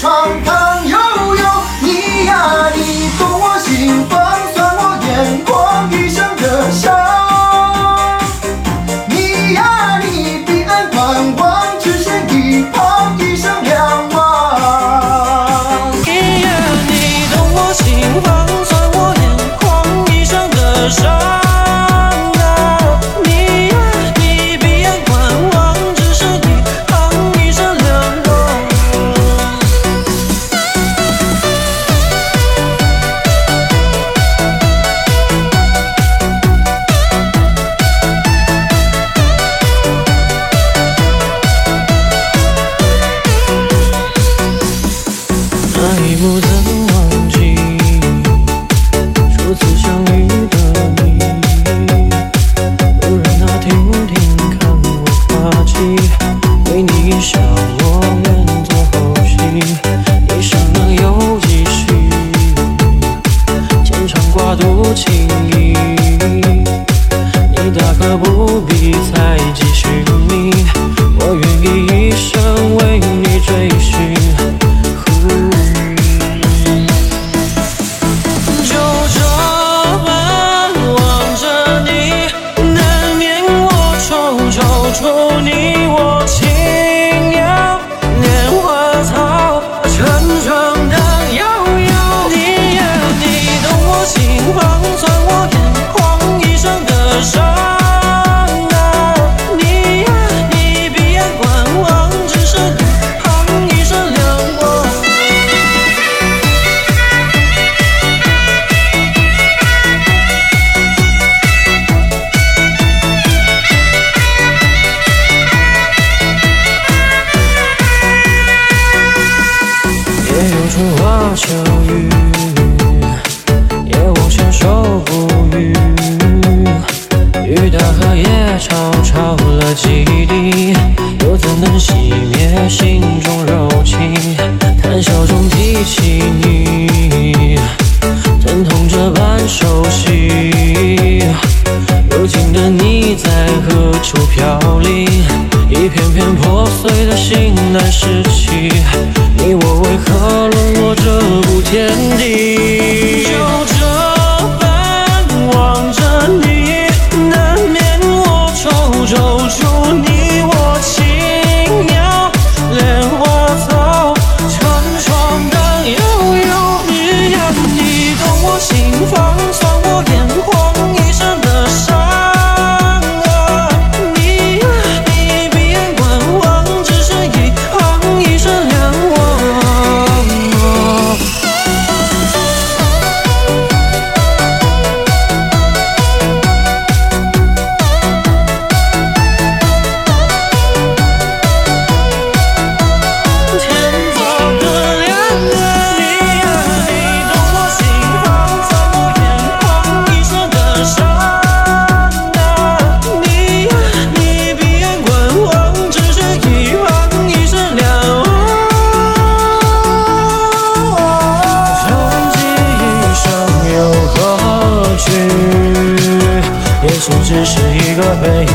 闯荡多情意春花秋雨也无相守不渝雨打荷叶吵吵了几滴又怎能熄灭心中柔情谈笑中提起你疼痛这般熟悉如今的你在何处飘零一片片破碎的心难拾起你我为何沦这步天地。baby